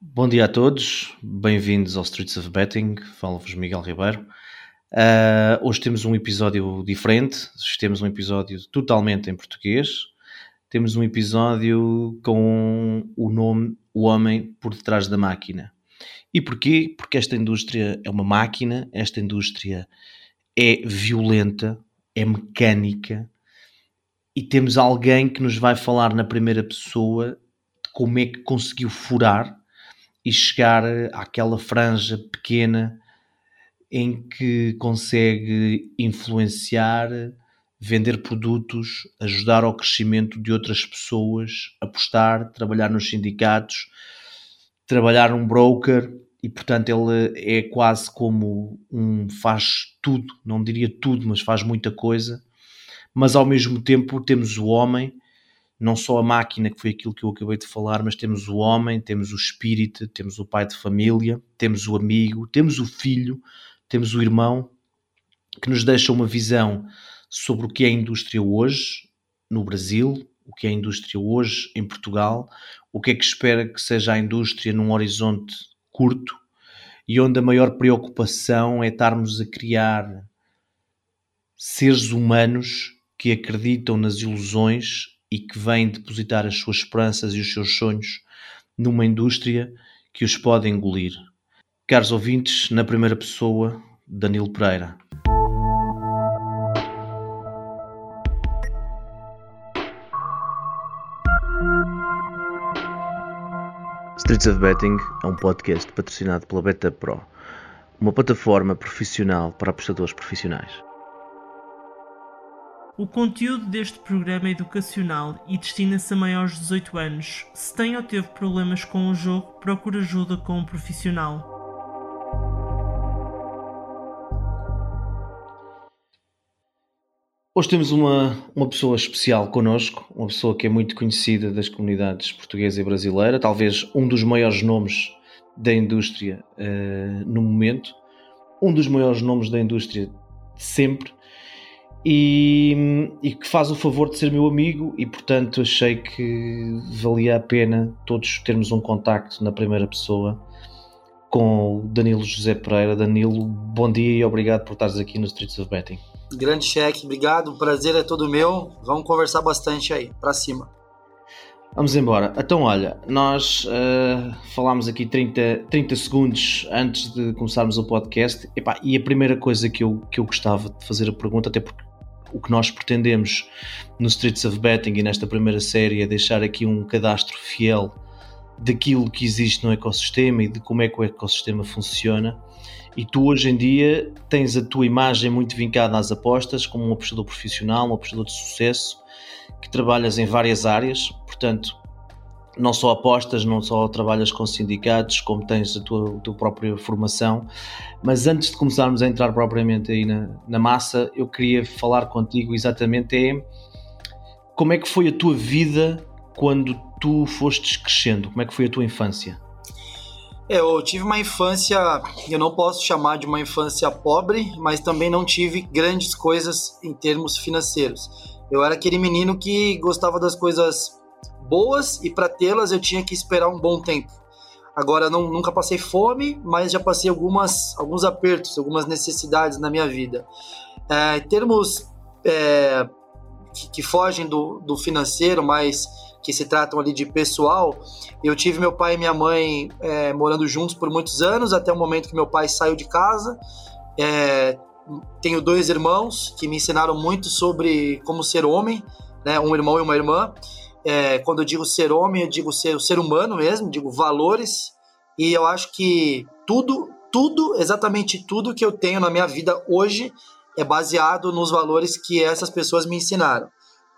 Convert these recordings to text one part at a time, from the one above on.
Bom dia a todos, bem-vindos ao Streets of Betting, falo-vos Miguel Ribeiro. Uh, hoje temos um episódio diferente, temos um episódio totalmente em português, temos um episódio com o nome O Homem por Detrás da Máquina. E porquê? Porque esta indústria é uma máquina, esta indústria é violenta, é mecânica, e temos alguém que nos vai falar na primeira pessoa de como é que conseguiu furar e chegar àquela franja pequena em que consegue influenciar, vender produtos, ajudar ao crescimento de outras pessoas, apostar, trabalhar nos sindicatos, trabalhar num broker e portanto ele é quase como um faz tudo, não diria tudo, mas faz muita coisa mas ao mesmo tempo temos o homem, não só a máquina, que foi aquilo que eu acabei de falar, mas temos o homem, temos o espírito, temos o pai de família, temos o amigo, temos o filho, temos o irmão, que nos deixa uma visão sobre o que é a indústria hoje no Brasil, o que é a indústria hoje em Portugal, o que é que espera que seja a indústria num horizonte curto e onde a maior preocupação é estarmos a criar seres humanos que acreditam nas ilusões e que vêm depositar as suas esperanças e os seus sonhos numa indústria que os pode engolir. Caros ouvintes, na primeira pessoa, Danilo Pereira. Streets of Betting é um podcast patrocinado pela Beta Pro, uma plataforma profissional para apostadores profissionais. O conteúdo deste programa é educacional e destina-se a maiores de 18 anos. Se tem ou teve problemas com o jogo, procure ajuda com um profissional. Hoje temos uma, uma pessoa especial connosco, uma pessoa que é muito conhecida das comunidades portuguesa e brasileira, talvez um dos maiores nomes da indústria uh, no momento, um dos maiores nomes da indústria de sempre e, e, que faz o favor de ser meu amigo e portanto achei que valia a pena todos termos um contacto na primeira pessoa com o Danilo José Pereira. Danilo, bom dia e obrigado por estares aqui no Streets of Betting. Grande cheque, obrigado, o prazer é todo meu. Vamos conversar bastante aí, para cima. Vamos embora. Então, olha, nós uh, falámos aqui 30, 30 segundos antes de começarmos o podcast. Epá, e a primeira coisa que eu, que eu gostava de fazer a pergunta, até porque o que nós pretendemos no Streets of Betting e nesta primeira série é deixar aqui um cadastro fiel daquilo que existe no ecossistema e de como é que o ecossistema funciona. E tu hoje em dia tens a tua imagem muito vincada às apostas, como um apostador profissional, um apostador de sucesso, que trabalhas em várias áreas, portanto, não só apostas, não só trabalhas com sindicatos, como tens a tua, a tua própria formação. Mas antes de começarmos a entrar propriamente aí na, na massa, eu queria falar contigo exatamente é como é que foi a tua vida quando tu fostes crescendo? Como é que foi a tua infância? É, eu tive uma infância, eu não posso chamar de uma infância pobre, mas também não tive grandes coisas em termos financeiros. Eu era aquele menino que gostava das coisas boas e para tê-las eu tinha que esperar um bom tempo. Agora, não, nunca passei fome, mas já passei algumas, alguns apertos, algumas necessidades na minha vida. É, em termos é, que, que, fogem do, do financeiro, mas que se tratam ali de pessoal, eu tive meu pai e minha mãe é, morando juntos por muitos anos, até o momento que meu pai saiu de casa. É, tenho dois irmãos que me ensinaram muito sobre como ser homem, né, um irmão e uma irmã. É, quando eu digo ser homem, eu digo ser ser humano mesmo, digo valores. E eu acho que tudo, tudo, exatamente tudo que eu tenho na minha vida hoje é baseado nos valores que essas pessoas me ensinaram.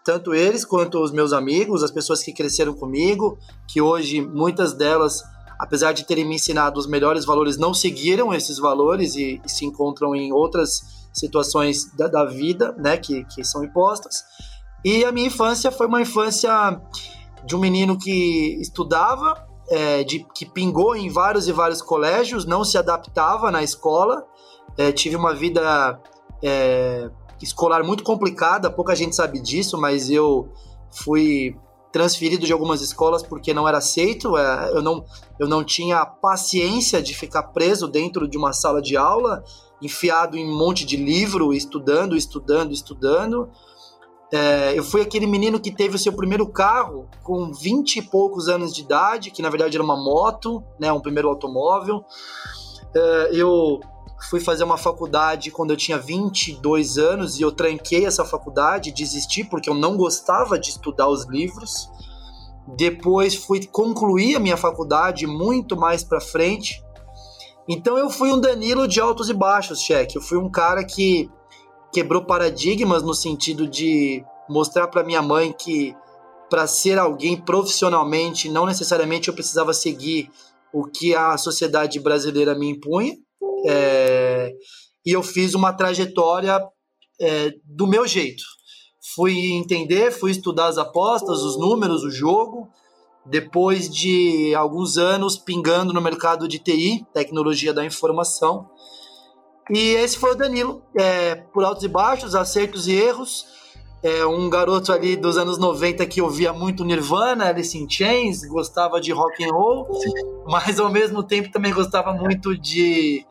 Tanto eles quanto os meus amigos, as pessoas que cresceram comigo, que hoje muitas delas, apesar de terem me ensinado os melhores valores, não seguiram esses valores e, e se encontram em outras situações da, da vida, né, que, que são impostas. E a minha infância foi uma infância de um menino que estudava, é, de, que pingou em vários e vários colégios, não se adaptava na escola, é, tive uma vida é, escolar muito complicada, pouca gente sabe disso, mas eu fui transferido de algumas escolas porque não era aceito. É, eu, não, eu não tinha paciência de ficar preso dentro de uma sala de aula, enfiado em um monte de livro, estudando, estudando, estudando. É, eu fui aquele menino que teve o seu primeiro carro com 20 e poucos anos de idade, que na verdade era uma moto, né, um primeiro automóvel. É, eu fui fazer uma faculdade quando eu tinha 22 anos e eu tranquei essa faculdade, desisti porque eu não gostava de estudar os livros. Depois fui concluir a minha faculdade muito mais para frente. Então eu fui um Danilo de altos e baixos, cheque. Eu fui um cara que quebrou paradigmas no sentido de mostrar para minha mãe que para ser alguém profissionalmente, não necessariamente eu precisava seguir o que a sociedade brasileira me impunha. É, e eu fiz uma trajetória é, do meu jeito. Fui entender, fui estudar as apostas, os números, o jogo. Depois de alguns anos pingando no mercado de TI, tecnologia da informação, e esse foi o Danilo, é, por altos e baixos, acertos e erros. É um garoto ali dos anos 90 que ouvia muito Nirvana, Alice in Chains, gostava de rock and roll, mas ao mesmo tempo também gostava muito de,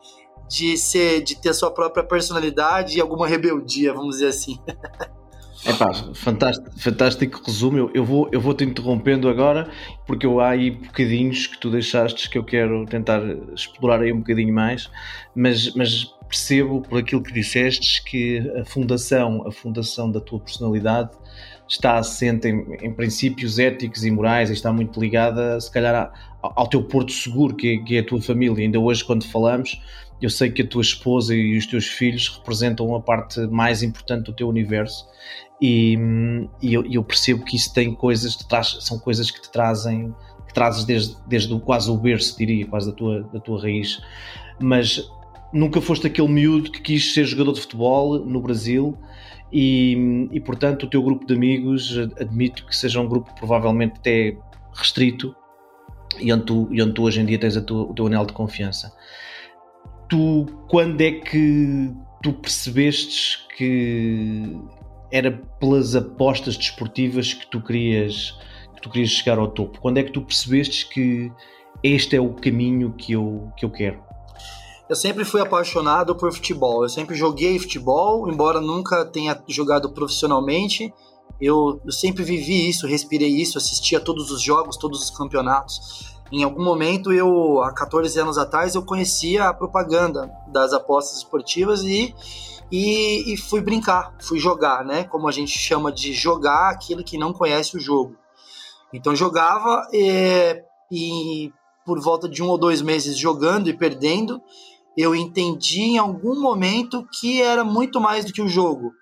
de ser, de ter sua própria personalidade e alguma rebeldia, vamos dizer assim. É fantástico, fantástico resumo. Eu, eu, vou, eu vou te interrompendo agora, porque eu, há aí bocadinhos que tu deixaste que eu quero tentar explorar aí um bocadinho mais, mas, mas percebo por aquilo que disseste que a fundação, a fundação da tua personalidade está assente em, em princípios éticos e morais e está muito ligada, se calhar, ao, teu porto seguro, que é, que é a tua família. Ainda hoje, quando falamos, eu sei que a tua esposa e os teus filhos representam a parte mais importante do teu universo e, e eu, eu, percebo que isso tem coisas, traz, são coisas que te trazem, que trazes desde, desde quase o berço, diria, quase da tua, da tua raiz. Mas nunca foste aquele miúdo que quis ser jogador de futebol no Brasil e, e portanto o teu grupo de amigos admito que seja um grupo provavelmente até restrito e onde tu, e onde tu hoje em dia tens tua, o teu anel de confiança. Tu, quando é que tu percebestes que era pelas apostas desportivas que tu querias que tu querias chegar ao topo? Quando é que tu percebestes que este é o caminho que eu, que eu quero? Eu sempre fui apaixonado por futebol. Eu sempre joguei futebol, embora nunca tenha jogado profissionalmente. Eu, eu sempre vivi isso, respirei isso, assistia todos os jogos, todos os campeonatos. Em algum momento, eu, há 14 anos atrás, eu conhecia a propaganda das apostas esportivas e, e, e fui brincar, fui jogar, né? Como a gente chama de jogar aquilo que não conhece o jogo. Então jogava e, e por volta de um ou dois meses jogando e perdendo, eu entendi em algum momento que era muito mais do que o jogo,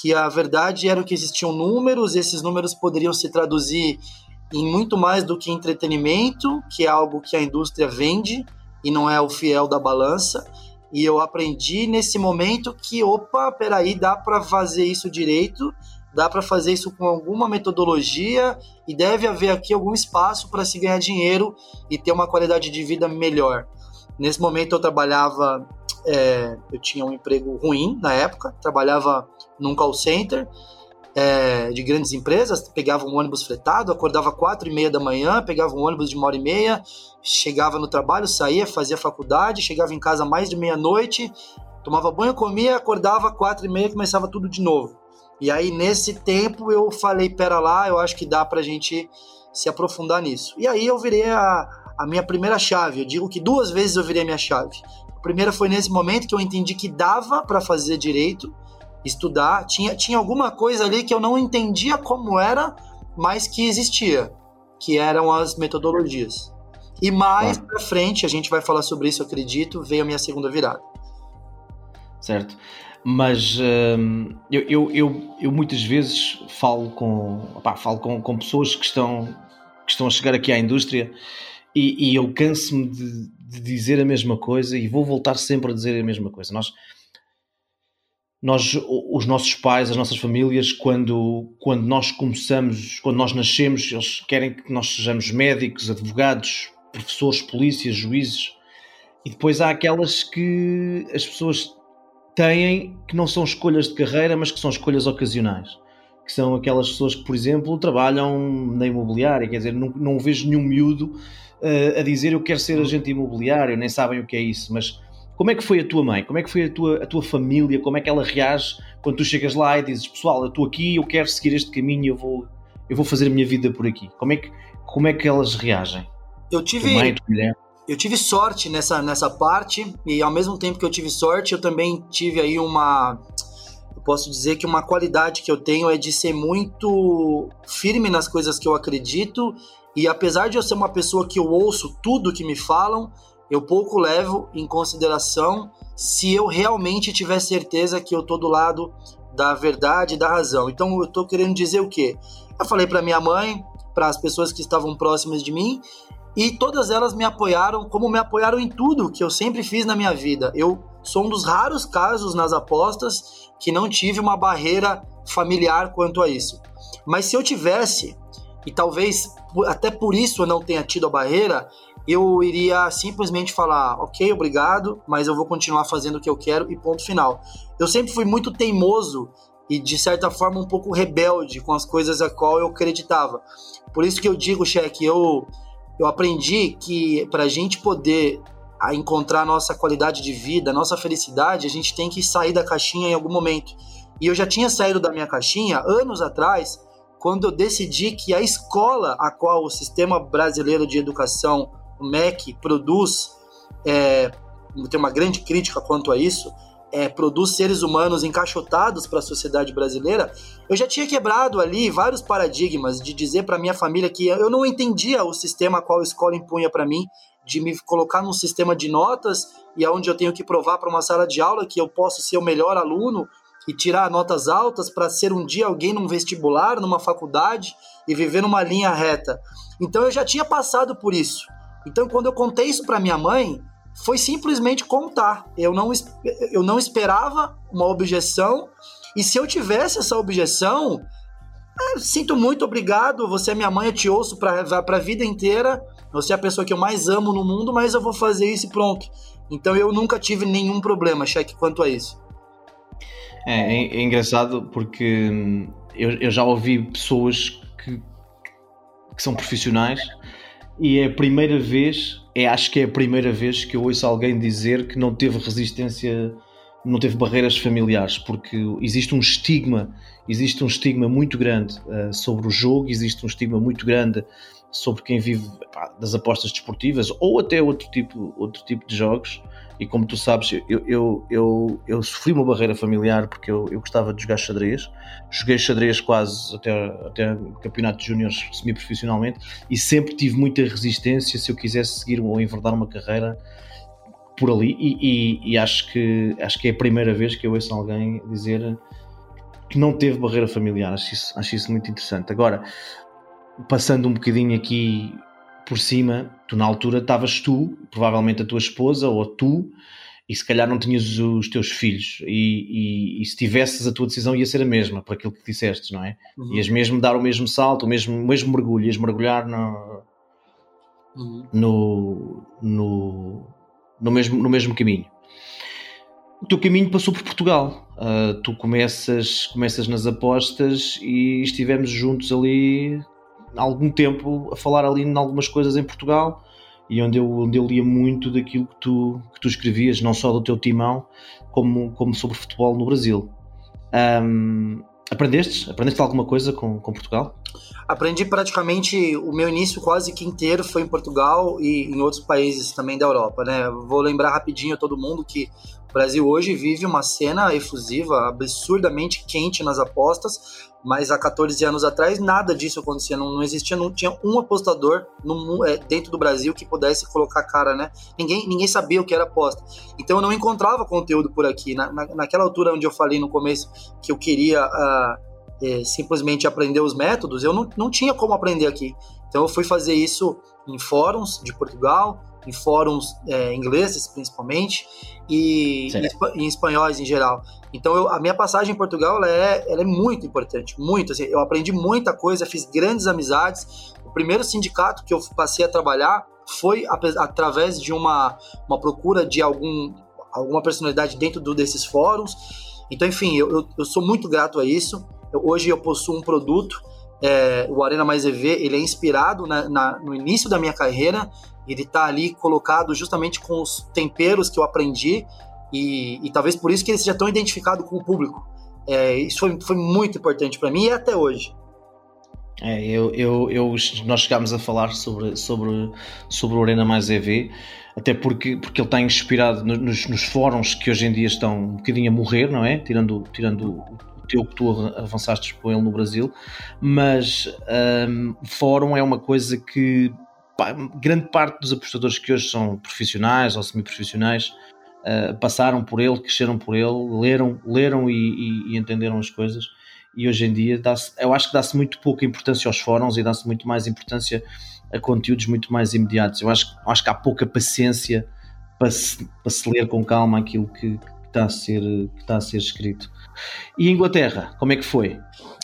que a verdade era que existiam números, esses números poderiam se traduzir em muito mais do que entretenimento, que é algo que a indústria vende e não é o fiel da balança. E eu aprendi nesse momento que, opa, peraí, dá para fazer isso direito, dá para fazer isso com alguma metodologia e deve haver aqui algum espaço para se ganhar dinheiro e ter uma qualidade de vida melhor. Nesse momento eu trabalhava, é, eu tinha um emprego ruim na época, trabalhava num call center é, de grandes empresas, pegava um ônibus fretado, acordava quatro e meia da manhã, pegava um ônibus de uma hora e meia, chegava no trabalho, saía, fazia faculdade, chegava em casa mais de meia-noite, tomava banho, comia, acordava quatro e meia, começava tudo de novo. E aí nesse tempo eu falei, pera lá, eu acho que dá pra gente se aprofundar nisso. E aí eu virei a, a minha primeira chave. Eu digo que duas vezes eu virei a minha chave. A primeira foi nesse momento que eu entendi que dava para fazer direito, estudar. Tinha, tinha alguma coisa ali que eu não entendia como era, mas que existia, que eram as metodologias. E mais ah. para frente, a gente vai falar sobre isso, acredito, veio a minha segunda virada. Certo. Mas hum, eu, eu, eu, eu, muitas vezes falo com, opá, falo com, com pessoas que estão, que estão a chegar aqui à indústria e, e eu canso-me de, de, dizer a mesma coisa e vou voltar sempre a dizer a mesma coisa. Nós, nós, os nossos pais, as nossas famílias, quando, quando nós começamos, quando nós nascemos, eles querem que nós sejamos médicos, advogados, professores, polícias, juízes. E depois há aquelas que as pessoas têm que não são escolhas de carreira, mas que são escolhas ocasionais. que são aquelas pessoas que, por exemplo, trabalham na imobiliária, quer dizer, não, não vejo nenhum miúdo uh, a dizer eu quero ser agente imobiliário, nem sabem o que é isso, mas como é que foi a tua mãe? Como é que foi a tua, a tua família? Como é que ela reage quando tu chegas lá e dizes, pessoal, eu estou aqui, eu quero seguir este caminho, eu vou, eu vou fazer a minha vida por aqui? Como é que, como é que elas reagem? Eu tive, mãe, eu tive sorte nessa, nessa parte e ao mesmo tempo que eu tive sorte, eu também tive aí uma posso dizer que uma qualidade que eu tenho é de ser muito firme nas coisas que eu acredito e apesar de eu ser uma pessoa que eu ouço tudo que me falam, eu pouco levo em consideração se eu realmente tiver certeza que eu tô do lado da verdade da razão. Então eu tô querendo dizer o quê? Eu falei para minha mãe, para as pessoas que estavam próximas de mim, e todas elas me apoiaram como me apoiaram em tudo que eu sempre fiz na minha vida. Eu sou um dos raros casos nas apostas que não tive uma barreira familiar quanto a isso. Mas se eu tivesse, e talvez até por isso eu não tenha tido a barreira, eu iria simplesmente falar, ok, obrigado, mas eu vou continuar fazendo o que eu quero e ponto final. Eu sempre fui muito teimoso e de certa forma um pouco rebelde com as coisas a qual eu acreditava. Por isso que eu digo, cheque, eu eu aprendi que para a gente poder a encontrar nossa qualidade de vida, nossa felicidade, a gente tem que sair da caixinha em algum momento. E eu já tinha saído da minha caixinha anos atrás, quando eu decidi que a escola a qual o Sistema Brasileiro de Educação, o MEC, produz, é, tem uma grande crítica quanto a isso, é, produz seres humanos encaixotados para a sociedade brasileira, eu já tinha quebrado ali vários paradigmas de dizer para minha família que eu não entendia o sistema a qual a escola impunha para mim de me colocar num sistema de notas e aonde eu tenho que provar para uma sala de aula que eu posso ser o melhor aluno e tirar notas altas para ser um dia alguém num vestibular, numa faculdade e viver numa linha reta. Então eu já tinha passado por isso. Então quando eu contei isso para minha mãe, foi simplesmente contar. Eu não, eu não esperava uma objeção e se eu tivesse essa objeção, é, sinto muito, obrigado. Você é minha mãe, eu te ouço para a vida inteira. Você é a pessoa que eu mais amo no mundo, mas eu vou fazer isso e pronto. Então eu nunca tive nenhum problema, cheque, quanto a isso. É, é, é engraçado porque hum, eu, eu, já ouvi pessoas que, que são profissionais e é a primeira vez, é, acho que é a primeira vez que eu ouço alguém dizer que não teve resistência, não teve barreiras familiares, porque existe um estigma, existe um estigma muito grande uh, sobre o jogo, existe um estigma muito grande sobre quem vive pá, das apostas desportivas ou até outro tipo, outro tipo de jogos. E como tu sabes, eu, eu, eu, eu sofri uma barreira familiar porque eu, eu gostava de jogar xadrez. Joguei xadrez quase até, até campeonato de júniores semi-profissionalmente e sempre tive muita resistência se eu quisesse seguir ou enverdar uma carreira por ali. E, e, e acho, que, acho que é a primeira vez que eu ouço alguém dizer que não teve barreira familiar. Acho isso, acho isso muito interessante. Agora, passando um bocadinho aqui por cima, tu na altura estavas tu, provavelmente a tua esposa ou tu, e se calhar não tinhas os teus filhos, e, e, e se tivesses a tua decisão ia ser a mesma, por aquilo que disseste, não é? Uhum. Ias mesmo dar o mesmo salto, o mesmo, o mesmo mergulho, ias mergulhar no, uhum. no, no, no, mesmo, no mesmo caminho. O teu caminho passou por Portugal. Uh, tu começas, começas nas apostas e estivemos juntos ali algum tempo a falar ali em algumas coisas em Portugal e onde eu, onde eu lia muito daquilo que tu, que tu escrevias, não só do teu timão, como, como sobre futebol no Brasil. Um, aprendeste? Aprendeste alguma coisa com, com Portugal? Aprendi praticamente o meu início quase que inteiro foi em Portugal e em outros países também da Europa, né? Vou lembrar rapidinho a todo mundo que o Brasil hoje vive uma cena efusiva, absurdamente quente nas apostas, mas há 14 anos atrás nada disso acontecia, não, não existia, não tinha um apostador no, é, dentro do Brasil que pudesse colocar cara, né? Ninguém, ninguém sabia o que era aposta. Então eu não encontrava conteúdo por aqui. Na, na, naquela altura onde eu falei no começo que eu queria uh, é, simplesmente aprender os métodos, eu não, não tinha como aprender aqui. Então eu fui fazer isso em fóruns de Portugal, em fóruns é, ingleses principalmente e em espanhóis em geral. Então eu, a minha passagem em Portugal ela é, ela é muito importante, muito. Assim, eu aprendi muita coisa, fiz grandes amizades. O primeiro sindicato que eu passei a trabalhar foi através de uma, uma procura de algum, alguma personalidade dentro do, desses fóruns. Então, enfim, eu, eu, eu sou muito grato a isso. Hoje eu possuo um produto, é, o Arena Mais EV, ele é inspirado na, na, no início da minha carreira, ele está ali colocado justamente com os temperos que eu aprendi e, e, talvez por isso que ele seja tão identificado com o público. É, isso foi, foi muito importante para mim e até hoje. É, eu, eu, eu, nós chegámos a falar sobre, sobre, sobre o Arena Mais EV, até porque, porque ele está inspirado nos, nos fóruns que hoje em dia estão um bocadinho a morrer, não é? Tirando, tirando teu que tu avançaste com ele no Brasil, mas um, fórum é uma coisa que pá, grande parte dos apostadores que hoje são profissionais ou semi-profissionais uh, passaram por ele, cresceram por ele, leram, leram e, e, e entenderam as coisas e hoje em dia eu acho que dá-se muito pouca importância aos fóruns e dá-se muito mais importância a conteúdos muito mais imediatos. Eu acho, acho que há pouca paciência para se, para se ler com calma aquilo que, está a ser, que está a ser escrito. E Inglaterra, como é que foi?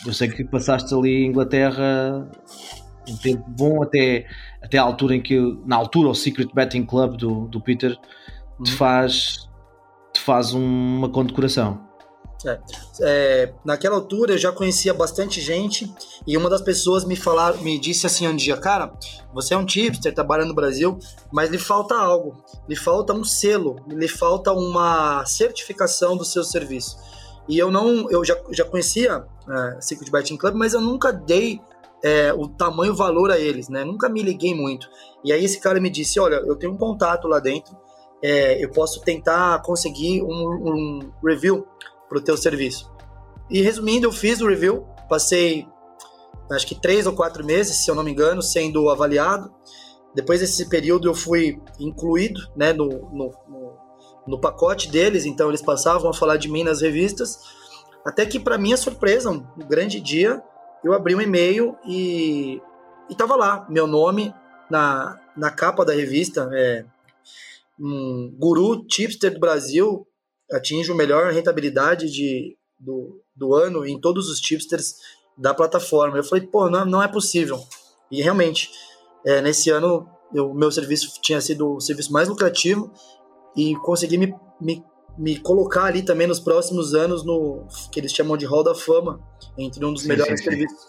Eu sei que passaste ali em Inglaterra um tempo bom até, até a altura em que, na altura, o Secret Betting Club do, do Peter te uhum. faz, te faz uma condecoração. É. É, naquela altura eu já conhecia bastante gente e uma das pessoas me falar, me disse assim um dia, cara, você é um tipster, trabalha no Brasil, mas lhe falta algo, lhe falta um selo, lhe falta uma certificação do seu serviço. E eu não, eu já, já conhecia é, Secret Betting Club, mas eu nunca dei é, o tamanho valor a eles, né? Nunca me liguei muito. E aí esse cara me disse, olha, eu tenho um contato lá dentro, é, eu posso tentar conseguir um, um review para o teu serviço. E resumindo, eu fiz o review, passei acho que três ou quatro meses, se eu não me engano, sendo avaliado. Depois desse período eu fui incluído né, no, no, no, pacote deles, então eles passavam a falar de mim nas revistas. Até que, para minha surpresa, um grande dia, eu abri um e-mail e estava lá, meu nome na, na capa da revista, é, um guru tipster do Brasil, atinge o melhor rentabilidade de, do, do ano em todos os tipsters da plataforma. Eu falei, pô, não, não é possível. E realmente, é, nesse ano, o meu serviço tinha sido o serviço mais lucrativo e consegui me, me, me, colocar ali também nos próximos anos no que eles chamam de Hall da Fama, entre um dos sim, melhores sim, serviços.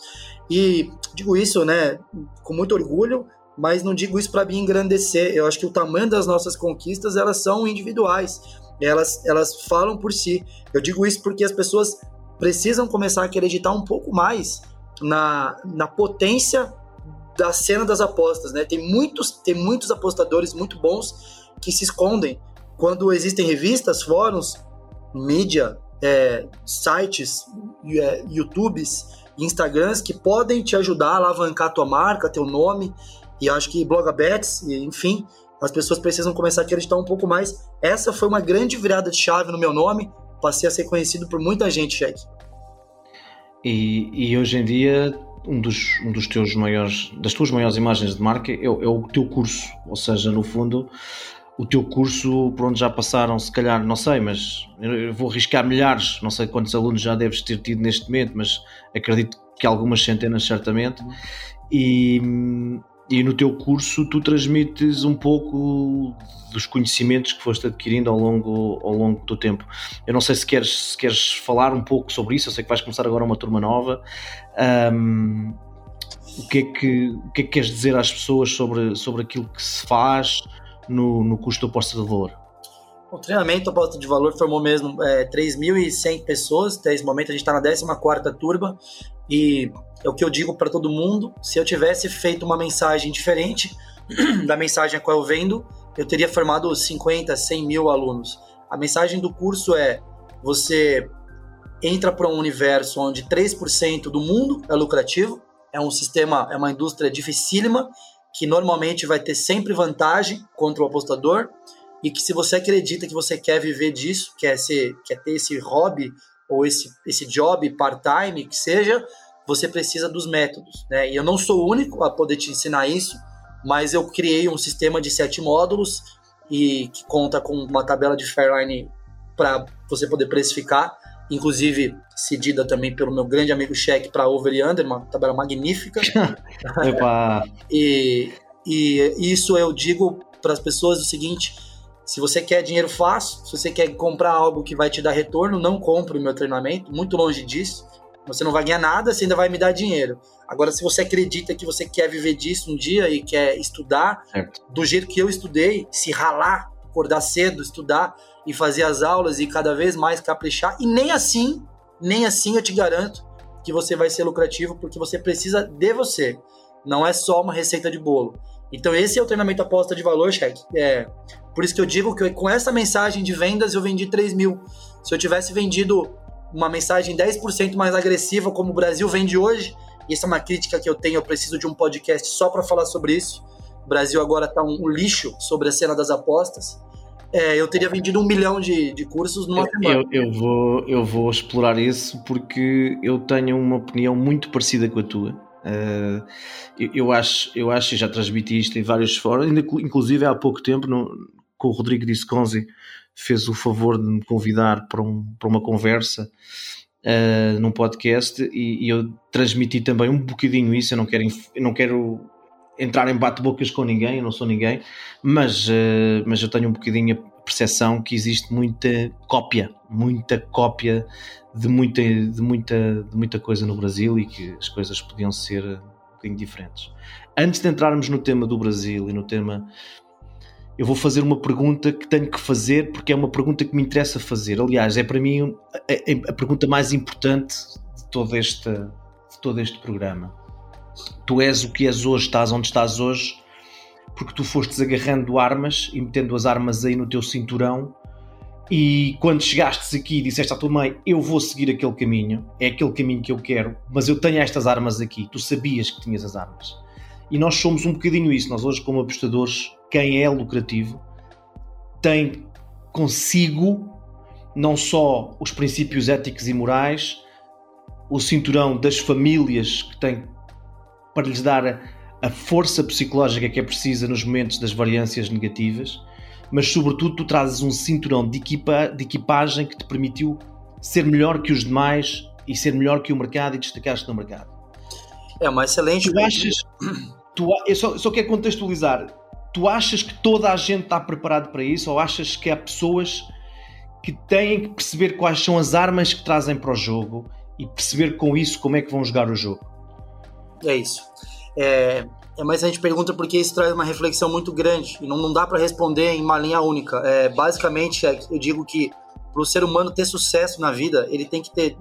E digo isso, né, com muito orgulho, mas não digo isso para me engrandecer. Eu acho que o tamanho das nossas conquistas, elas são individuais elas, elas falam por si. Eu digo isso porque as pessoas precisam começar a acreditar um pouco mais na, na potência da cena das apostas, né? Tem muitos, tem muitos apostadores muito bons que se escondem quando existem revistas, fóruns, mídia, é, sites, é, YouTubes, Instagrams que podem te ajudar a alavancar tua marca, teu nome, e acho que Blogabets, enfim, as pessoas precisam começar a acreditar um pouco mais. Essa foi uma grande virada de chave no meu nome. Passei a ser conhecido por muita gente, Jack. E, e hoje em dia, um dos, um dos teus maiores, das tuas maiores imagens de marca é, é o teu curso. Ou seja, no fundo, o teu curso por onde já passaram, se calhar, não sei, mas eu vou arriscar milhares, não sei quantos alunos já deves ter tido neste momento, mas acredito que algumas centenas certamente. E, e no teu curso tu transmites um pouco dos conhecimentos que foste adquirindo ao longo, ao longo do tempo. Eu não sei se queres, se queres falar um pouco sobre isso, eu sei que vais começar agora uma turma nova. Um, o, que é que, o que é que queres dizer às pessoas sobre, sobre aquilo que se faz no, no custo do posto de valor? O treinamento aposta de valor formou mesmo é, 3.100 pessoas. Até esse momento a gente está na 14 turma e é o que eu digo para todo mundo. Se eu tivesse feito uma mensagem diferente da mensagem a qual eu vendo, eu teria formado 50, 100 mil alunos. A mensagem do curso é: você entra para um universo onde 3% do mundo é lucrativo, é um sistema, é uma indústria dificílima, que normalmente vai ter sempre vantagem contra o apostador e que se você acredita que você quer viver disso, quer ser, quer ter esse hobby ou esse esse job part-time que seja, você precisa dos métodos, né? E eu não sou o único a poder te ensinar isso, mas eu criei um sistema de sete módulos e que conta com uma tabela de Fairline para você poder precificar, inclusive cedida também pelo meu grande amigo Cheque para over e under, uma tabela magnífica. e, e isso eu digo para as pessoas o seguinte: se você quer dinheiro fácil, se você quer comprar algo que vai te dar retorno, não compre o meu treinamento, muito longe disso. Você não vai ganhar nada, você ainda vai me dar dinheiro. Agora, se você acredita que você quer viver disso um dia e quer estudar certo. do jeito que eu estudei, se ralar, acordar cedo, estudar e fazer as aulas e cada vez mais caprichar, e nem assim, nem assim eu te garanto que você vai ser lucrativo, porque você precisa de você. Não é só uma receita de bolo. Então, esse é o treinamento aposta de valor, cheque. É, por isso que eu digo que com essa mensagem de vendas eu vendi 3 mil. Se eu tivesse vendido uma mensagem 10% mais agressiva, como o Brasil vende hoje, isso é uma crítica que eu tenho, eu preciso de um podcast só para falar sobre isso. O Brasil agora está um, um, lixo sobre a cena das apostas. É, eu teria vendido um milhão de, de cursos numa semana. Eu, eu, vou, eu vou explorar isso porque eu tenho uma opinião muito parecida com a tua. Uh, eu, eu, acho, eu acho, e já transmiti isto em vários fóruns, inclusive há pouco tempo, no, com o Rodrigo Disconzi, fez o favor de me convidar para, um, para uma conversa uh, num podcast e, e, eu transmiti também um bocadinho isso. Eu não quero, eu não quero entrar em bate-bocas com ninguém, eu não sou ninguém, mas, uh, mas eu tenho um bocadinho a percepção que existe muita cópia, muita cópia de muita, de muita, de muita coisa no Brasil e que as coisas podiam ser um bocadinho diferentes. Antes de entrarmos no tema do Brasil e no tema eu vou fazer uma pergunta que tenho que fazer porque é uma pergunta que me interessa fazer. Aliás, é para mim a, a, pergunta mais importante de todo, este, de todo este programa. Tu és o que és hoje, estás onde estás hoje, porque tu fostes agarrando armas e metendo as armas aí no teu cinturão. E quando chegastes aqui e disseste à tua mãe: Eu vou seguir aquele caminho, é aquele caminho que eu quero, mas eu tenho estas armas aqui. Tu sabias que tinhas as armas. E nós somos um bocadinho isso. Nós, hoje, como apostadores, quem é lucrativo tem consigo não só os princípios éticos e morais, o cinturão das famílias que tem para lhes dar a força psicológica que é precisa nos momentos das variâncias negativas, mas sobretudo tu trazes um cinturão de, equipa, de equipagem que te permitiu ser melhor que os demais e ser melhor que o mercado e destacar-te no mercado. É uma excelente. Tu achas. Tu, eu só, só quero contextualizar tu achas que toda a gente está preparado para isso ou achas que há pessoas que têm que perceber quais são as armas que trazem para o jogo e perceber com isso como é que vão jogar o jogo? É isso. É, é mas a gente pergunta porque isso traz uma reflexão muito grande e não, não dá para responder em uma linha única. É, basicamente, é, eu digo que para o ser humano ter sucesso na vida, ele tem que ter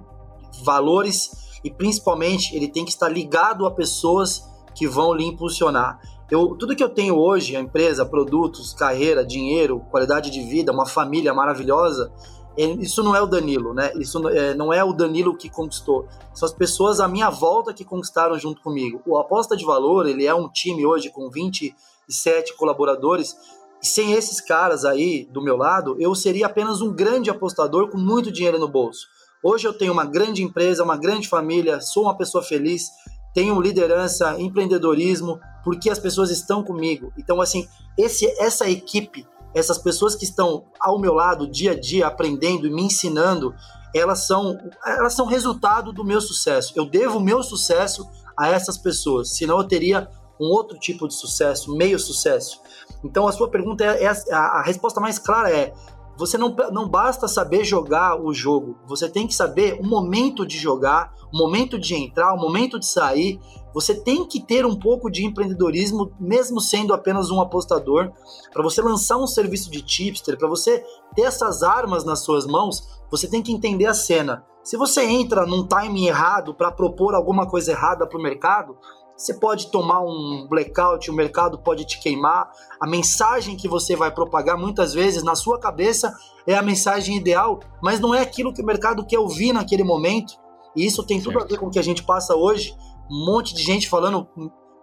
valores e principalmente ele tem que estar ligado a pessoas que vão lhe impulsionar. Eu, tudo que eu tenho hoje, a empresa, produtos, carreira, dinheiro, qualidade de vida, uma família maravilhosa, isso não é o Danilo, né? Isso é, não é o Danilo que conquistou. São as pessoas à minha volta que conquistaram junto comigo. O Aposta de Valor, ele é um time hoje com 27 colaboradores. Sem esses caras aí do meu lado, eu seria apenas um grande apostador com muito dinheiro no bolso. Hoje eu tenho uma grande empresa, uma grande família, sou uma pessoa feliz, tenho liderança, empreendedorismo, porque as pessoas estão comigo. Então, assim, esse, essa equipe, essas pessoas que estão ao meu lado dia a dia aprendendo e me ensinando, elas são, elas são resultado do meu sucesso. Eu devo o meu sucesso a essas pessoas, senão eu teria um outro tipo de sucesso, meio sucesso. Então, a sua pergunta é, é a, a resposta mais clara é você não, não basta saber jogar o jogo, você tem que saber o momento de jogar, o momento de entrar, o momento de sair. Você tem que ter um pouco de empreendedorismo, mesmo sendo apenas um apostador, para você lançar um serviço de tipster, para você ter essas armas nas suas mãos, você tem que entender a cena. Se você entra num timing errado para propor alguma coisa errada para o mercado, você pode tomar um blackout, o mercado pode te queimar. A mensagem que você vai propagar muitas vezes na sua cabeça é a mensagem ideal, mas não é aquilo que o mercado quer ouvir naquele momento. E isso tem tudo certo. a ver com o que a gente passa hoje. Um monte de gente falando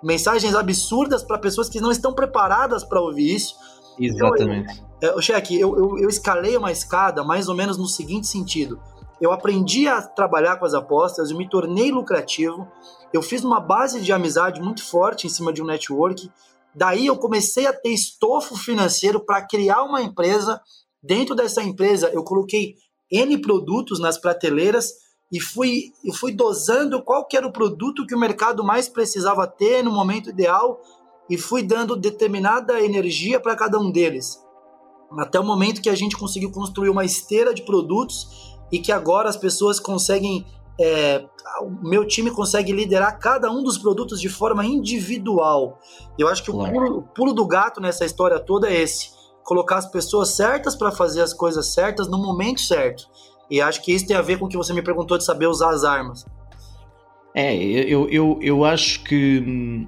mensagens absurdas para pessoas que não estão preparadas para ouvir isso. Exatamente. Então, é, Cheque, eu, eu, eu escalei uma escada mais ou menos no seguinte sentido. Eu aprendi a trabalhar com as apostas, eu me tornei lucrativo, eu fiz uma base de amizade muito forte em cima de um network. Daí eu comecei a ter estofo financeiro para criar uma empresa. Dentro dessa empresa eu coloquei N produtos nas prateleiras e fui, eu fui dosando qual que era o produto que o mercado mais precisava ter no momento ideal e fui dando determinada energia para cada um deles. Até o momento que a gente conseguiu construir uma esteira de produtos e que agora as pessoas conseguem é, o meu time consegue liderar cada um dos produtos de forma individual. Eu acho que o, pulo, o pulo do gato nessa história toda é esse: colocar as pessoas certas para fazer as coisas certas no momento certo. E acho que isso tem a ver com o que você me perguntou de saber usar as armas. É, eu, eu, eu acho que hum,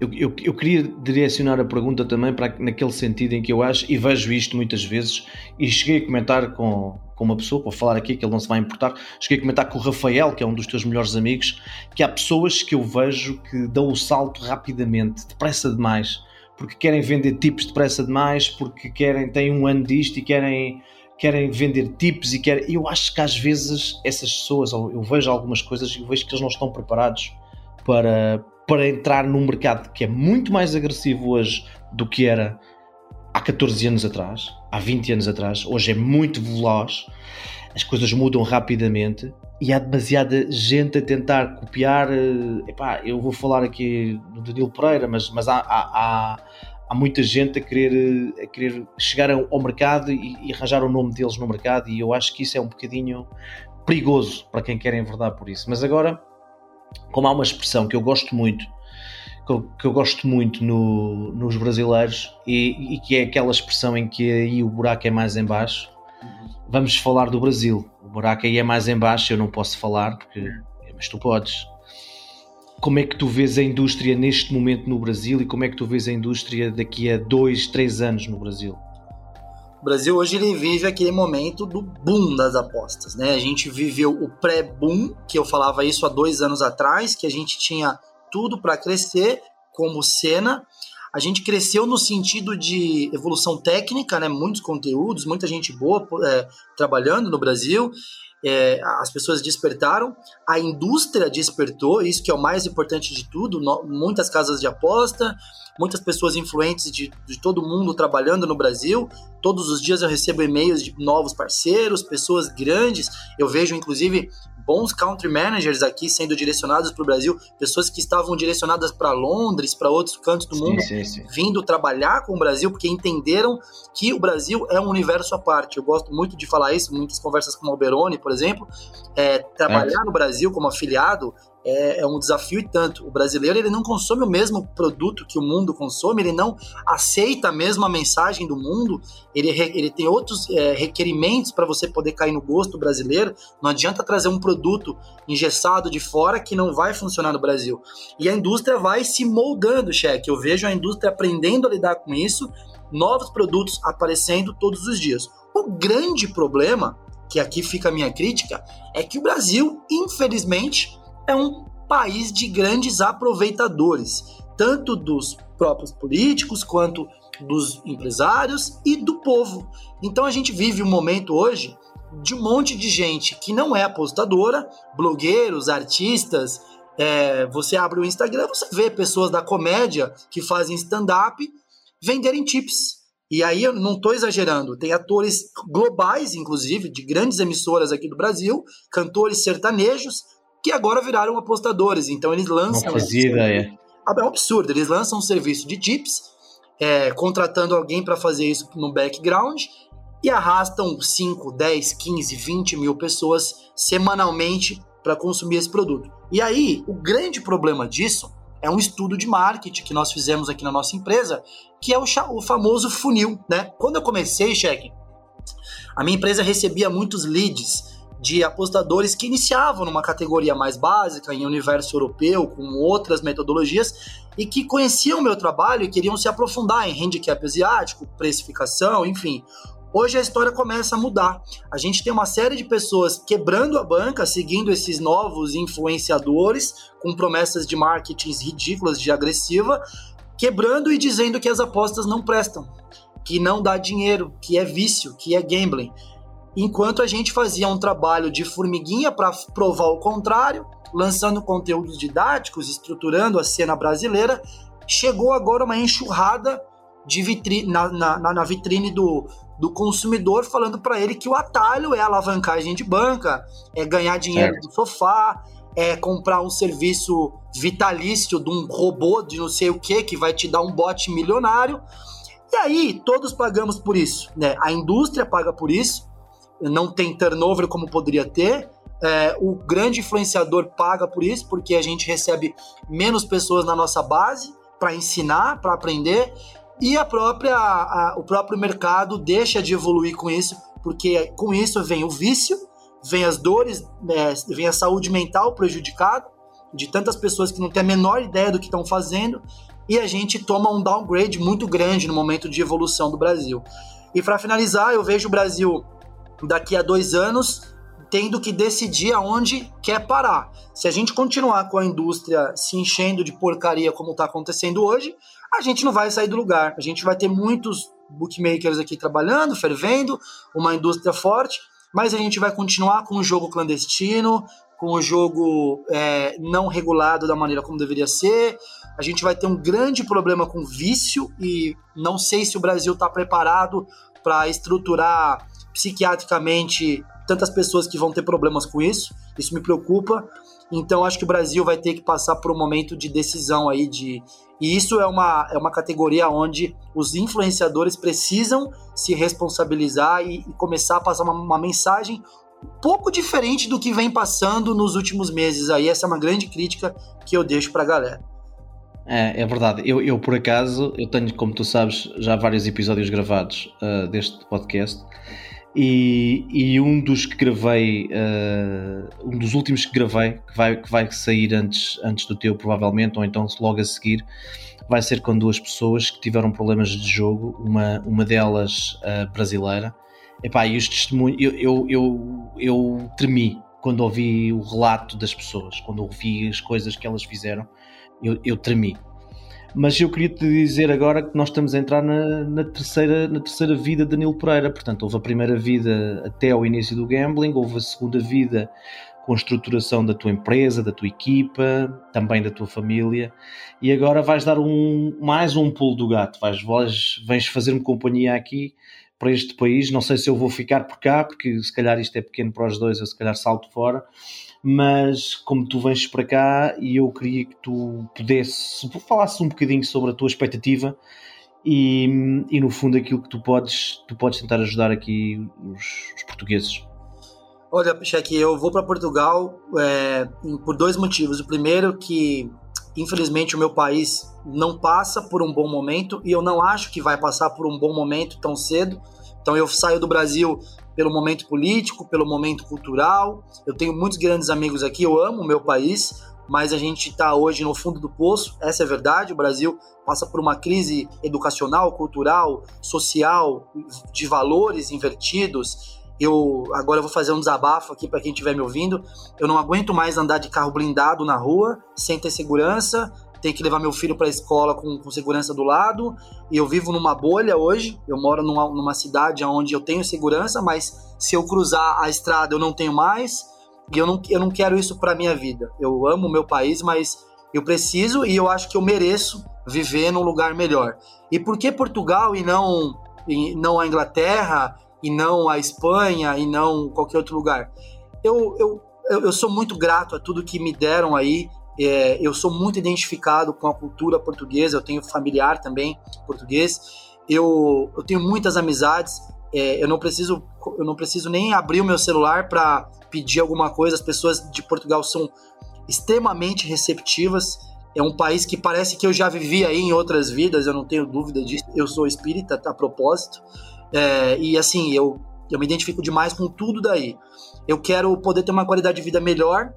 eu, eu, eu, queria direcionar a pergunta também para naquele sentido em que eu acho, e vejo isto muitas vezes, e cheguei a comentar com, com uma pessoa, para falar aqui que ele não se vai importar, cheguei a comentar com o Rafael, que é um dos teus melhores amigos, que há pessoas que eu vejo que dão o salto rapidamente, depressa demais, porque querem vender tips depressa demais, porque querem, têm um ano disto e querem, querem vender tips e querem. Eu acho que às vezes essas pessoas, eu vejo algumas coisas e vejo que eles não estão preparados para para entrar num mercado que é muito mais agressivo hoje do que era há 14 anos atrás, há 20 anos atrás. Hoje é muito veloz, as coisas mudam rapidamente e há demasiada gente a tentar copiar. Eh, epá, eu vou falar aqui do Danilo Pereira, mas, mas há, há, há muita gente a querer, a querer chegar ao mercado e, e arranjar o nome deles no mercado, e eu acho que isso é um bocadinho perigoso para quem quer enverdar por isso. Mas agora como há uma expressão que eu gosto muito, que eu, que eu gosto muito no, nos brasileiros, e, e, que é aquela expressão em que aí o buraco é mais em baixo, uhum. vamos falar do Brasil. O buraco aí é mais em baixo, eu não posso falar, porque, mas tu podes. Como é que tu vês a indústria neste momento no Brasil e como é que tu vês a indústria daqui a dois, três anos no Brasil? O Brasil hoje ele vive aquele momento do boom das apostas, né? A gente viveu o pré-boom, que eu falava isso há dois anos atrás, que a gente tinha tudo para crescer, como cena. A gente cresceu no sentido de evolução técnica, né? Muitos conteúdos, muita gente boa é, trabalhando no Brasil. É, as pessoas despertaram, a indústria despertou, isso que é o mais importante de tudo. No, muitas casas de aposta, muitas pessoas influentes de, de todo mundo trabalhando no Brasil. Todos os dias eu recebo e-mails de novos parceiros, pessoas grandes. Eu vejo, inclusive, bons country managers aqui sendo direcionados para o Brasil, pessoas que estavam direcionadas para Londres, para outros cantos do mundo, sim, sim. vindo trabalhar com o Brasil, porque entenderam que o Brasil é um universo à parte. Eu gosto muito de falar isso, muitas conversas com o Alberoni, por exemplo. É, trabalhar é. no Brasil como afiliado é, é, um desafio e tanto. O brasileiro ele não consome o mesmo produto que o mundo consome, ele não aceita a mesma mensagem do mundo, ele, ele tem outros é, requerimentos para você poder cair no gosto brasileiro. Não adianta trazer um produto engessado de fora que não vai funcionar no Brasil. E a indústria vai se moldando, cheque. Eu vejo a indústria aprendendo a lidar com isso, novos produtos aparecendo todos os dias. O grande problema, que aqui fica a minha crítica, é que o Brasil, infelizmente, é um país de grandes aproveitadores, tanto dos próprios políticos quanto dos empresários e do povo. Então a gente vive um momento hoje de um monte de gente que não é apostadora, blogueiros, artistas. É, você abre o Instagram, você vê pessoas da comédia que fazem stand-up venderem tips. E aí eu não estou exagerando, tem atores globais, inclusive, de grandes emissoras aqui do Brasil, cantores sertanejos, que agora viraram apostadores. Então eles lançam. Não fazia ideia. Ah, é um absurdo. Eles lançam um serviço de tips, é, contratando alguém para fazer isso no background e arrastam 5, 10, 15, 20 mil pessoas semanalmente para consumir esse produto. E aí, o grande problema disso é um estudo de marketing que nós fizemos aqui na nossa empresa, que é o, o famoso funil, né? Quando eu comecei, cheque, a minha empresa recebia muitos leads de apostadores que iniciavam numa categoria mais básica, em universo europeu, com outras metodologias, e que conheciam o meu trabalho e queriam se aprofundar em handicap asiático, precificação, enfim. Hoje a história começa a mudar. A gente tem uma série de pessoas quebrando a banca, seguindo esses novos influenciadores com promessas de marketing ridículas, de agressiva, quebrando e dizendo que as apostas não prestam, que não dá dinheiro, que é vício, que é gambling enquanto a gente fazia um trabalho de formiguinha para provar o contrário, lançando conteúdos didáticos, estruturando a cena brasileira, chegou agora uma enxurrada de vitrine, na, na, na vitrine do, do consumidor, falando para ele que o atalho é alavancagem de banca, é ganhar dinheiro certo. do sofá, é comprar um serviço vitalício de um robô de não sei o que que vai te dar um bote milionário. E aí, todos pagamos por isso, né? A indústria paga por isso, não tem turnover como poderia ter, É, o grande influenciador paga por isso, porque a gente recebe menos pessoas na nossa base para ensinar, para aprender, e a própria, a, o próprio mercado deixa de evoluir com isso, porque com isso vem o vício, vem as dores, é, vem a saúde mental prejudicada de tantas pessoas que não têm a menor ideia do que estão fazendo, e a gente toma um downgrade muito grande no momento de evolução do Brasil. E para finalizar, eu vejo o Brasil daqui a dois anos tendo que decidir aonde quer parar. Se a gente continuar com a indústria se enchendo de porcaria como está acontecendo hoje, a gente não vai sair do lugar. A gente vai ter muitos bookmakers aqui trabalhando, fervendo, uma indústria forte, mas a gente vai continuar com o jogo clandestino, com o jogo é, não regulado da maneira como deveria ser. A gente vai ter um grande problema com vício e não sei se o Brasil está preparado para estruturar psiquiatricamente tantas pessoas que vão ter problemas com isso. Isso me preocupa. Então acho que o Brasil vai ter que passar por um momento de decisão aí de e isso é uma, é uma categoria onde os influenciadores precisam se responsabilizar e, e começar a passar uma, uma mensagem um pouco diferente do que vem passando nos últimos meses aí. Essa é uma grande crítica que eu deixo para a galera. É, é verdade. Eu, eu, por acaso, eu tenho, como tu sabes, já vários episódios gravados uh, deste podcast e, e um dos que gravei, uh, um dos últimos que gravei, que vai, que vai sair antes, antes do teu, provavelmente, ou então logo a seguir, vai ser com duas pessoas que tiveram problemas de jogo, uma, uma delas uh, brasileira. Epá, e os testemunhos, eu, eu, eu, eu tremi quando ouvi o relato das pessoas, quando ouvi as coisas que elas fizeram, eu, eu tremi. Mas eu queria te dizer agora que nós estamos a entrar na, na, terceira, na terceira vida de Danilo Pereira. Portanto, houve a primeira vida até ao início do gambling, houve a segunda vida com a estruturação da tua empresa, da tua equipa, também da tua família, e agora vais dar um, mais um pulo do gato, vais, vais, fazer-me companhia aqui para este país, não sei se eu vou ficar por cá, porque se calhar isto é pequeno para os dois, eu se calhar salto fora, mas como tu vens para cá e eu queria que tu pudesse, falasses um bocadinho sobre a tua expectativa e, e no fundo aquilo que tu podes, tu podes tentar ajudar aqui os, os portugueses. Olha, Pichek, eu vou para Portugal é, por dois motivos. O primeiro que, infelizmente, o meu país não passa por um bom momento e eu não acho que vai passar por um bom momento tão cedo. Então eu saio do Brasil pelo momento político, pelo momento cultural. Eu tenho muitos grandes amigos aqui, eu amo o meu país, mas a gente está hoje no fundo do poço, essa é verdade. O Brasil passa por uma crise educacional, cultural, social, de valores invertidos. Eu agora eu vou fazer um desabafo aqui para quem estiver me ouvindo. Eu não aguento mais andar de carro blindado na rua sem ter segurança tenho que levar meu filho para a escola com, com, segurança do lado. E eu vivo numa bolha hoje. Eu moro numa, numa cidade onde eu tenho segurança, mas se eu cruzar a estrada eu não tenho mais. E eu não, eu não quero isso para minha vida. Eu amo meu país, mas eu preciso e eu acho que eu mereço viver num lugar melhor. E por que Portugal e não, e não a Inglaterra, e não a Espanha, e não qualquer outro lugar? Eu, eu, eu sou muito grato a tudo que me deram aí é, eu sou muito identificado com a cultura portuguesa, eu tenho familiar também português. Eu, eu tenho muitas amizades. É, eu não preciso eu não preciso nem abrir o meu celular para pedir alguma coisa. As pessoas de Portugal são extremamente receptivas. É um país que parece que eu já vivi aí em outras vidas. Eu não tenho dúvida disso. Eu sou espírita a propósito. É, e assim eu eu me identifico demais com tudo daí. Eu quero poder ter uma qualidade de vida melhor,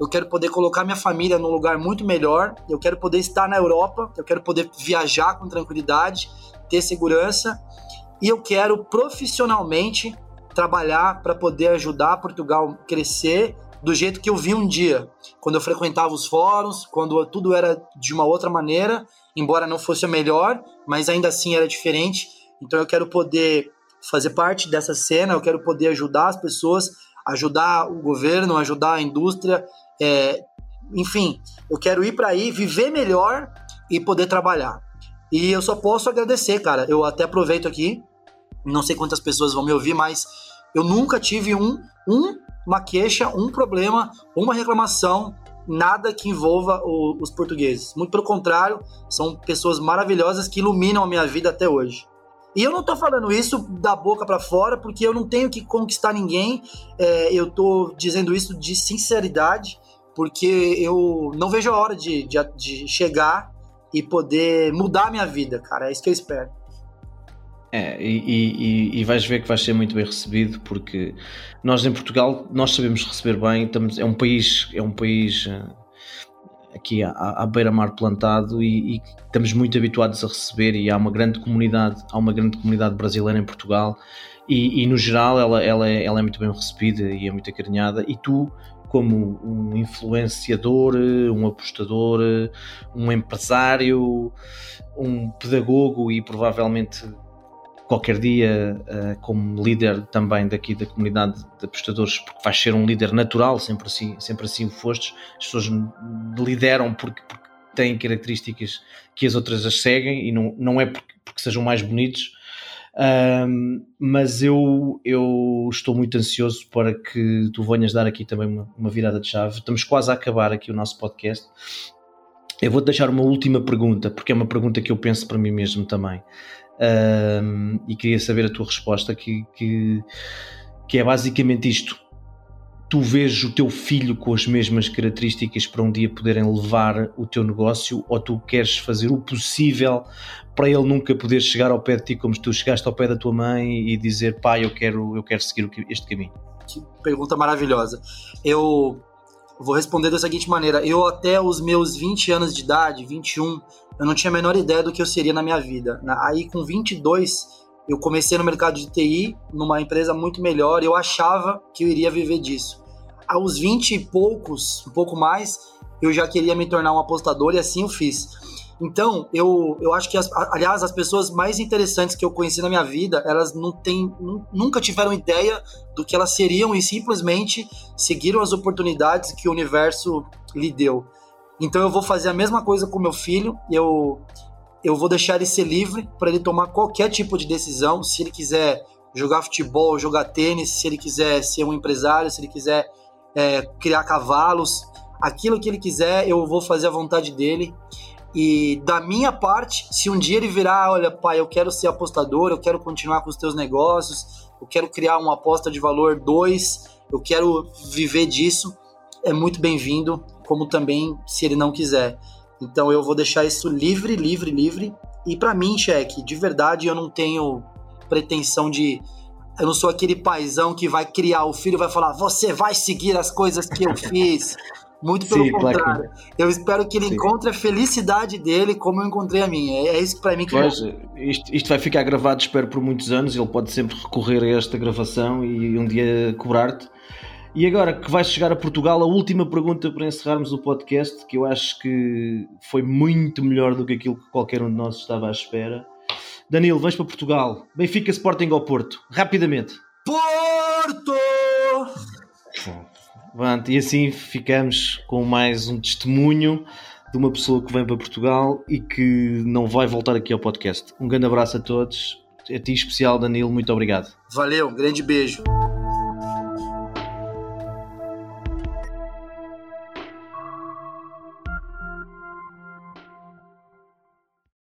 eu quero poder colocar minha família num lugar muito melhor, eu quero poder estar na Europa, eu quero poder viajar com tranquilidade, ter segurança. E eu quero profissionalmente trabalhar para poder ajudar Portugal a crescer do jeito que eu vi um dia, quando eu frequentava os fóruns, quando tudo era de uma outra maneira, embora não fosse a melhor, mas ainda assim era diferente. Então eu quero poder fazer parte dessa cena, eu quero poder ajudar as pessoas, ajudar o governo, ajudar a indústria, é, enfim, eu quero ir para aí, viver melhor e poder trabalhar. E eu só posso agradecer, cara. Eu até aproveito aqui, não sei quantas pessoas vão me ouvir, mas eu nunca tive um, um uma queixa, um problema, uma reclamação, nada que envolva o, os portugueses. Muito pelo contrário, são pessoas maravilhosas que iluminam a minha vida até hoje. E eu não tô falando isso da boca para fora, porque eu não tenho que conquistar ninguém. É, eu tô dizendo isso de sinceridade, porque eu não vejo a hora de, de, de chegar e poder mudar a minha vida, cara. É isso que eu espero. É, e, e, e, vais ver que vais ser muito bem recebido porque nós em Portugal nós sabemos receber bem, estamos, é um país, é um país eh, aqui à, à beira-mar plantado e, e, estamos muito habituados a receber e há uma grande comunidade, há uma grande comunidade brasileira em Portugal e, e no geral ela, ela, é, ela é muito bem recebida e é muito acarinhada e tu como um influenciador, um apostador, um empresário, um pedagogo e provavelmente qualquer dia uh, como líder também daqui da comunidade de apostadores, porque vais ser um líder natural, sempre assim, sempre assim o fostes, as pessoas lideram porque, porque têm características que as outras as seguem e não, não é porque, porque sejam mais bonitos, um, mas eu, eu estou muito ansioso para que tu venhas dar aqui também uma, uma virada de chave. Estamos quase a acabar aqui o nosso podcast. Eu vou-te deixar uma última pergunta, porque é uma pergunta que eu penso para mim mesmo também. Um, e queria saber a tua resposta, que, que, que é basicamente isto tu vês o teu filho com as mesmas características para um dia poderem levar o teu negócio ou tu queres fazer o possível para ele nunca poder chegar ao pé de ti como tu chegaste ao pé da tua mãe e dizer pai, eu quero, eu quero seguir este caminho? Que pergunta maravilhosa. Eu vou responder da seguinte maneira: eu até os meus 20 anos de idade, 21, eu não tinha a menor ideia do que eu seria na minha vida. Aí com 22 eu comecei no mercado de TI, numa empresa muito melhor, eu achava que eu iria viver disso. Aos 20 e poucos, um pouco mais, eu já queria me tornar um apostador e assim eu fiz. Então, eu, eu acho que, as, aliás, as pessoas mais interessantes que eu conheci na minha vida, elas não têm, nunca tiveram ideia do que elas seriam e simplesmente seguiram as oportunidades que o universo lhe deu. Então, eu vou fazer a mesma coisa com meu filho. Eu, eu vou deixar ele ser livre para ele tomar qualquer tipo de decisão. Se ele quiser jogar futebol, jogar tênis, se ele quiser ser um empresário, se ele quiser é, criar cavalos, aquilo que ele quiser, eu vou fazer a vontade dele. E da minha parte, se um dia ele virar, olha, pai, eu quero ser apostador, eu quero continuar com os teus negócios, eu quero criar uma aposta de valor 2, eu quero viver disso, é muito bem-vindo, como também se ele não quiser. Então eu vou deixar isso livre, livre, livre. E para mim, cheque, de verdade eu não tenho pretensão de. Eu não sou aquele paizão que vai criar o filho e vai falar, você vai seguir as coisas que eu fiz. Muito pelo Sim, contrário. Que... Eu espero que ele Sim. encontre a felicidade dele como eu encontrei a minha. É, é isso para mim que pois, isto, isto vai ficar gravado, espero, por muitos anos. Ele pode sempre recorrer a esta gravação e um dia cobrar-te. E agora que vais chegar a Portugal, a última pergunta para encerrarmos o podcast, que eu acho que foi muito melhor do que aquilo que qualquer um de nós estava à espera. Danilo, vais para Portugal. Benfica Sporting ao Porto. Rapidamente. Porto! Pronto, e assim ficamos com mais um testemunho de uma pessoa que vem para Portugal e que não vai voltar aqui ao podcast. Um grande abraço a todos. A ti especial, Danilo, muito obrigado. Valeu, um grande beijo.